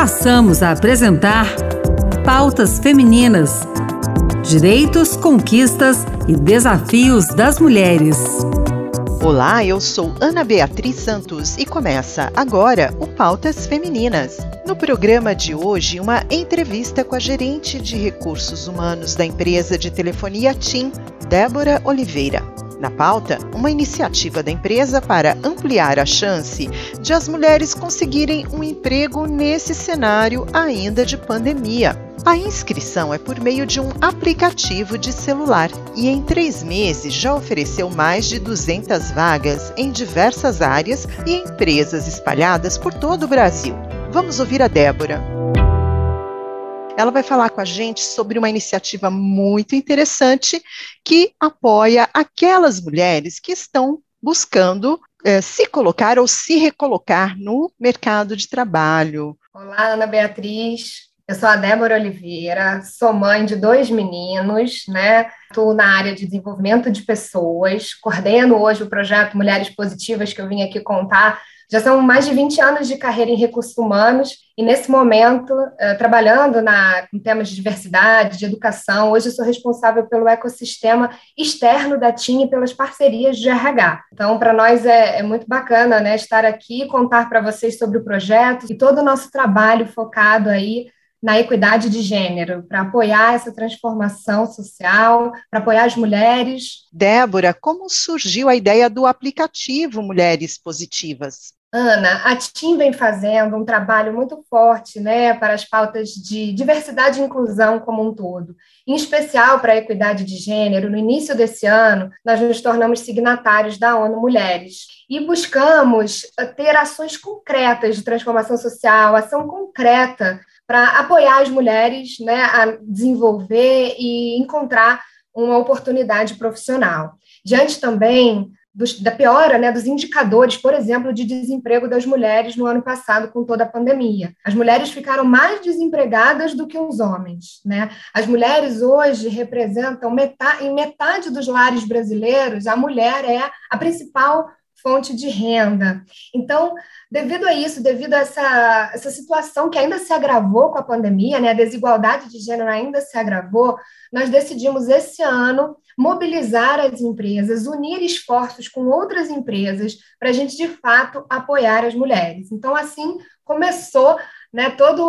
passamos a apresentar Pautas Femininas: Direitos, Conquistas e Desafios das Mulheres. Olá, eu sou Ana Beatriz Santos e começa agora o Pautas Femininas. No programa de hoje, uma entrevista com a gerente de recursos humanos da empresa de telefonia TIM, Débora Oliveira. Na pauta, uma iniciativa da empresa para ampliar a chance de as mulheres conseguirem um emprego nesse cenário ainda de pandemia. A inscrição é por meio de um aplicativo de celular e em três meses já ofereceu mais de 200 vagas em diversas áreas e empresas espalhadas por todo o Brasil. Vamos ouvir a Débora. Ela vai falar com a gente sobre uma iniciativa muito interessante que apoia aquelas mulheres que estão buscando eh, se colocar ou se recolocar no mercado de trabalho. Olá, Ana Beatriz. Eu sou a Débora Oliveira, sou mãe de dois meninos, né? Estou na área de desenvolvimento de pessoas, coordeno hoje o projeto Mulheres Positivas que eu vim aqui contar já são mais de 20 anos de carreira em recursos humanos e, nesse momento, uh, trabalhando na, com temas de diversidade, de educação. Hoje, eu sou responsável pelo ecossistema externo da TIM e pelas parcerias de RH. Então, para nós é, é, muito bacana né, estar aqui, contar para vocês sobre o projeto e todo o nosso trabalho focado aí na equidade de gênero, para apoiar essa transformação social, para apoiar as mulheres. Débora, como surgiu a ideia do aplicativo Mulheres Positivas? Ana, a TIM vem fazendo um trabalho muito forte né, para as pautas de diversidade e inclusão como um todo, em especial para a equidade de gênero. No início desse ano, nós nos tornamos signatários da ONU Mulheres e buscamos ter ações concretas de transformação social, ação concreta para apoiar as mulheres né, a desenvolver e encontrar uma oportunidade profissional. Diante também dos, da piora né, dos indicadores, por exemplo, de desemprego das mulheres no ano passado com toda a pandemia. As mulheres ficaram mais desempregadas do que os homens. Né? As mulheres hoje representam metade, em metade dos lares brasileiros, a mulher é a principal fonte de renda. Então, devido a isso, devido a essa, essa situação que ainda se agravou com a pandemia, né, a desigualdade de gênero ainda se agravou, nós decidimos esse ano mobilizar as empresas, unir esforços com outras empresas para a gente, de fato, apoiar as mulheres. Então, assim começou né, toda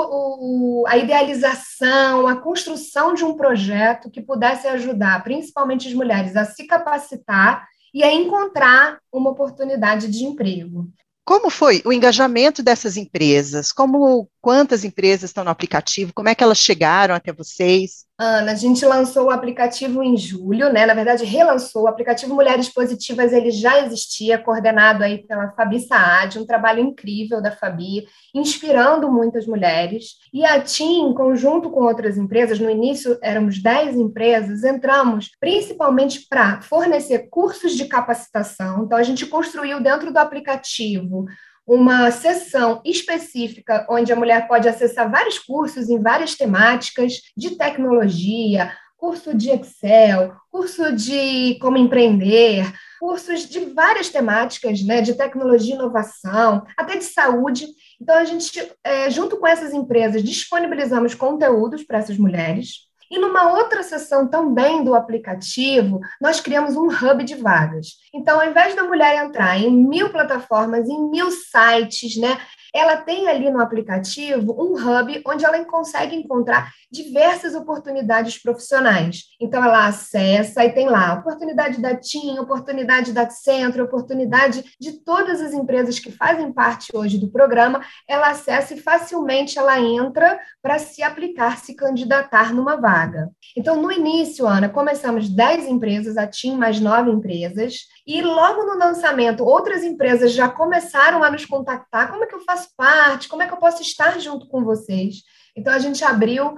a idealização, a construção de um projeto que pudesse ajudar, principalmente as mulheres, a se capacitar e a encontrar uma oportunidade de emprego. Como foi o engajamento dessas empresas? Como quantas empresas estão no aplicativo? Como é que elas chegaram até vocês? Ana, a gente lançou o aplicativo em julho, né? Na verdade, relançou o aplicativo Mulheres Positivas, ele já existia, coordenado aí pela Fabi Saad, um trabalho incrível da Fabi, inspirando muitas mulheres. E a TIM, em conjunto com outras empresas, no início éramos 10 empresas, entramos principalmente para fornecer cursos de capacitação. Então, a gente construiu dentro do aplicativo uma sessão específica onde a mulher pode acessar vários cursos em várias temáticas de tecnologia, curso de Excel, curso de como empreender, cursos de várias temáticas, né, de tecnologia e inovação, até de saúde. Então, a gente, é, junto com essas empresas, disponibilizamos conteúdos para essas mulheres, e numa outra seção também do aplicativo, nós criamos um hub de vagas. Então, ao invés da mulher entrar em mil plataformas, em mil sites, né, ela tem ali no aplicativo um hub onde ela consegue encontrar diversas oportunidades profissionais. Então, ela acessa e tem lá oportunidade da TIM, oportunidade da Centro, oportunidade de todas as empresas que fazem parte hoje do programa. Ela acessa e facilmente ela entra para se aplicar, se candidatar numa vaga. Então, no início, Ana, começamos 10 empresas, a TIM mais 9 empresas, e logo no lançamento, outras empresas já começaram a nos contactar. Como é que eu faço parte? Como é que eu posso estar junto com vocês? Então, a gente abriu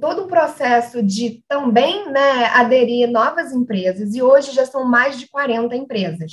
todo um processo de também né, aderir novas empresas, e hoje já são mais de 40 empresas.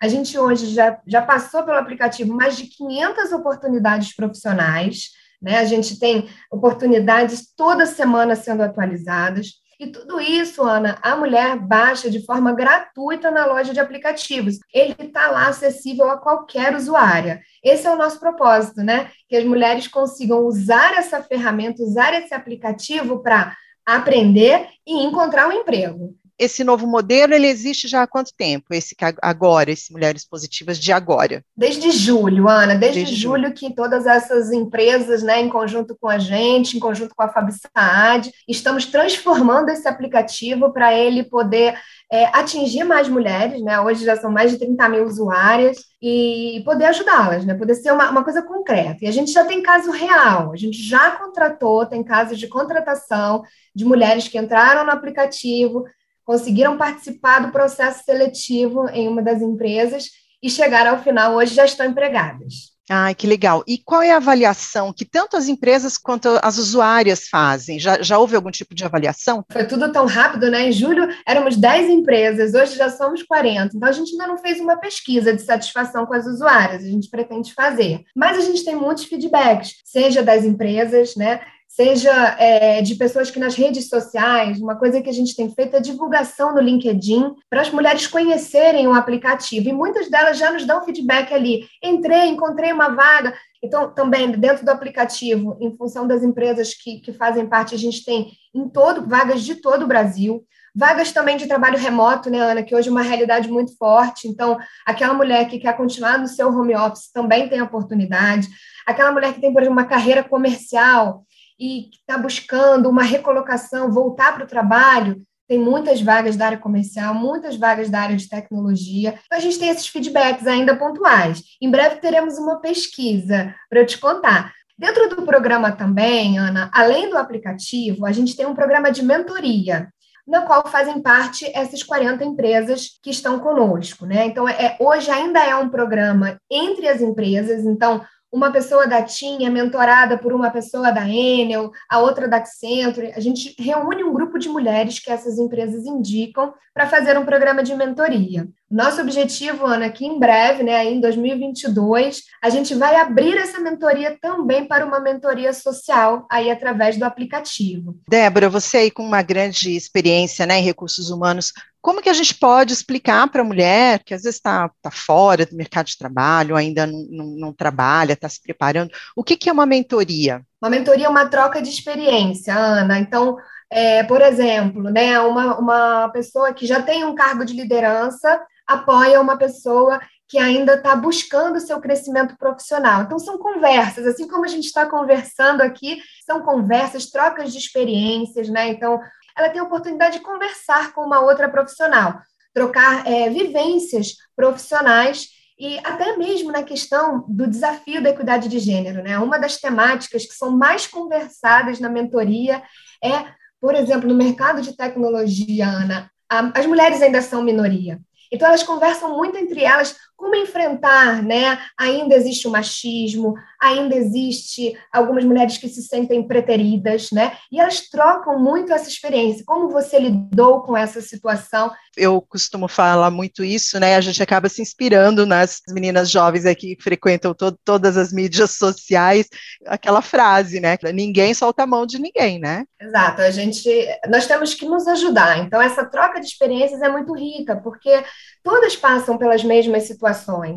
A gente hoje já, já passou pelo aplicativo mais de 500 oportunidades profissionais, né? a gente tem oportunidades toda semana sendo atualizadas, E tudo isso, Ana, a mulher baixa de forma gratuita na loja de aplicativos. Ele está lá acessível a qualquer usuária. Esse é o nosso propósito, né? Que as mulheres consigam usar essa ferramenta, usar esse aplicativo para aprender e encontrar um emprego esse novo modelo ele existe já há quanto tempo? Esse agora, esse Mulheres Positivas de agora? Desde julho, Ana, desde, desde julho, julho que todas essas empresas, né, em conjunto com a gente, em conjunto com a Fabi Saad, estamos transformando esse aplicativo para ele poder é, atingir mais mulheres, né? Hoje já são mais de 30 mil usuárias e poder ajudá-las, né? Poder ser uma, uma coisa concreta. E a gente já tem caso real, a gente já contratou, tem casos de contratação de mulheres que entraram no aplicativo, conseguiram participar do processo seletivo em uma das empresas e chegaram ao final, hoje já estão empregadas. Ai, que legal. E qual é a avaliação que tanto as empresas quanto as usuárias fazem? Já, já houve algum tipo de avaliação? Foi tudo tão rápido, né? Em julho éramos 10 empresas, hoje já somos 40. Então a gente ainda não fez uma pesquisa de satisfação com as usuárias, a gente pretende fazer. Mas a gente tem muitos feedbacks, seja das empresas, né? Seja é, de pessoas que nas redes sociais, uma coisa que a gente tem feito é divulgação no LinkedIn para as mulheres conhecerem o aplicativo. E muitas delas já nos dão feedback ali. Entrei, encontrei uma vaga. Então, também dentro do aplicativo, em função das empresas que, que fazem parte, a gente tem em todo vagas de todo o Brasil. Vagas também de trabalho remoto, né, Ana, que hoje é uma realidade muito forte. Então, aquela mulher que quer continuar no seu home office também tem oportunidade. Aquela mulher que tem, por exemplo, uma carreira comercial e está buscando uma recolocação, voltar para o trabalho, tem muitas vagas da área comercial, muitas vagas da área de tecnologia. Então, a gente tem esses feedbacks ainda pontuais. Em breve teremos uma pesquisa para eu te contar. Dentro do programa também, Ana, além do aplicativo, a gente tem um programa de mentoria, na qual fazem parte essas 40 empresas que estão conosco. Né? Então, é, hoje ainda é um programa entre as empresas, então uma pessoa da TIM é mentorada por uma pessoa da Enel, a outra da Accenture. A gente reúne um grupo de mulheres que essas empresas indicam para fazer um programa de mentoria. Nosso objetivo, Ana, é que em breve, né, em 2022, a gente vai abrir essa mentoria também para uma mentoria social, aí através do aplicativo. Débora, você aí com uma grande experiência né, em recursos humanos, como que a gente pode explicar para a mulher que às vezes está tá fora do mercado de trabalho, ainda não, não, não trabalha, está se preparando, o que, que é uma mentoria? Uma mentoria é uma troca de experiência, Ana. Então, é, por exemplo, né, uma, uma pessoa que já tem um cargo de liderança apoia uma pessoa que ainda está buscando o seu crescimento profissional. Então, são conversas, assim como a gente está conversando aqui, são conversas, trocas de experiências, né? Então, ela tem a oportunidade de conversar com uma outra profissional, trocar é, vivências profissionais e até mesmo na questão do desafio da equidade de gênero. Né? Uma das temáticas que são mais conversadas na mentoria é, por exemplo, no mercado de tecnologia, Ana, as mulheres ainda são minoria. Então, elas conversam muito entre elas como enfrentar, né? Ainda existe o machismo, ainda existe algumas mulheres que se sentem preteridas, né? E elas trocam muito essa experiência. Como você lidou com essa situação? Eu costumo falar muito isso, né? A gente acaba se inspirando nas meninas jovens aqui que frequentam to todas as mídias sociais, aquela frase, né? Ninguém solta a mão de ninguém, né? Exato. A gente, nós temos que nos ajudar. Então essa troca de experiências é muito rica, porque todas passam pelas mesmas situações,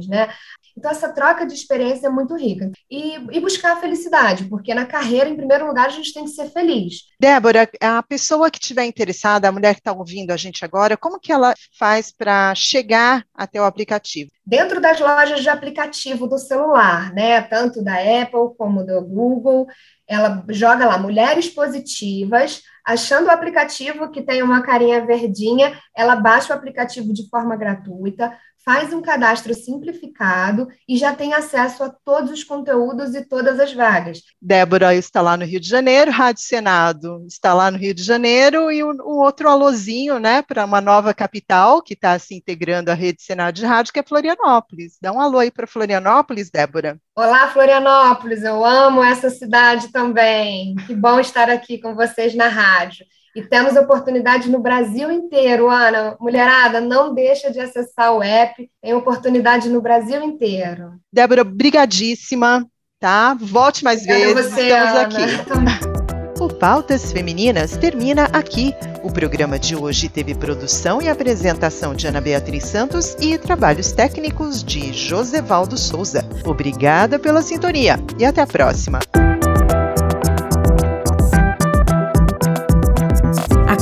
né? Então, essa troca de experiência é muito rica. E, e, buscar a felicidade, porque na carreira, em primeiro lugar, a gente tem que ser feliz. Débora, a pessoa que estiver interessada, a mulher que está ouvindo a gente agora, como que ela faz para chegar até o aplicativo? Dentro das lojas de aplicativo do celular, né? Tanto da Apple como do Google, ela joga lá mulheres positivas, achando o aplicativo que tem uma carinha verdinha, ela baixa o aplicativo de forma gratuita, faz um cadastro simplificado e já tem acesso a todos os conteúdos e todas as vagas. Débora está lá no Rio de Janeiro, Rádio Senado está lá no Rio de Janeiro e um, outro alôzinho, né, para uma nova capital que está se integrando à rede Senado de Rádio, que é Florianópolis. Dá um alô aí para Florianópolis, Débora. Olá, Florianópolis, eu amo essa cidade também. Que bom estar aqui com vocês na rádio. E temos oportunidades no Brasil inteiro, Ana. Mulherada, não deixa de acessar o app. Tem oportunidade no Brasil inteiro. Débora, brigadíssima, tá? Volte mais Obrigada vezes. Você, Estamos Ana. aqui. O Pautas Femininas termina aqui. O programa de hoje teve produção e apresentação de Ana Beatriz Santos e trabalhos técnicos de Josevaldo Souza. Obrigada pela sintonia e até a próxima.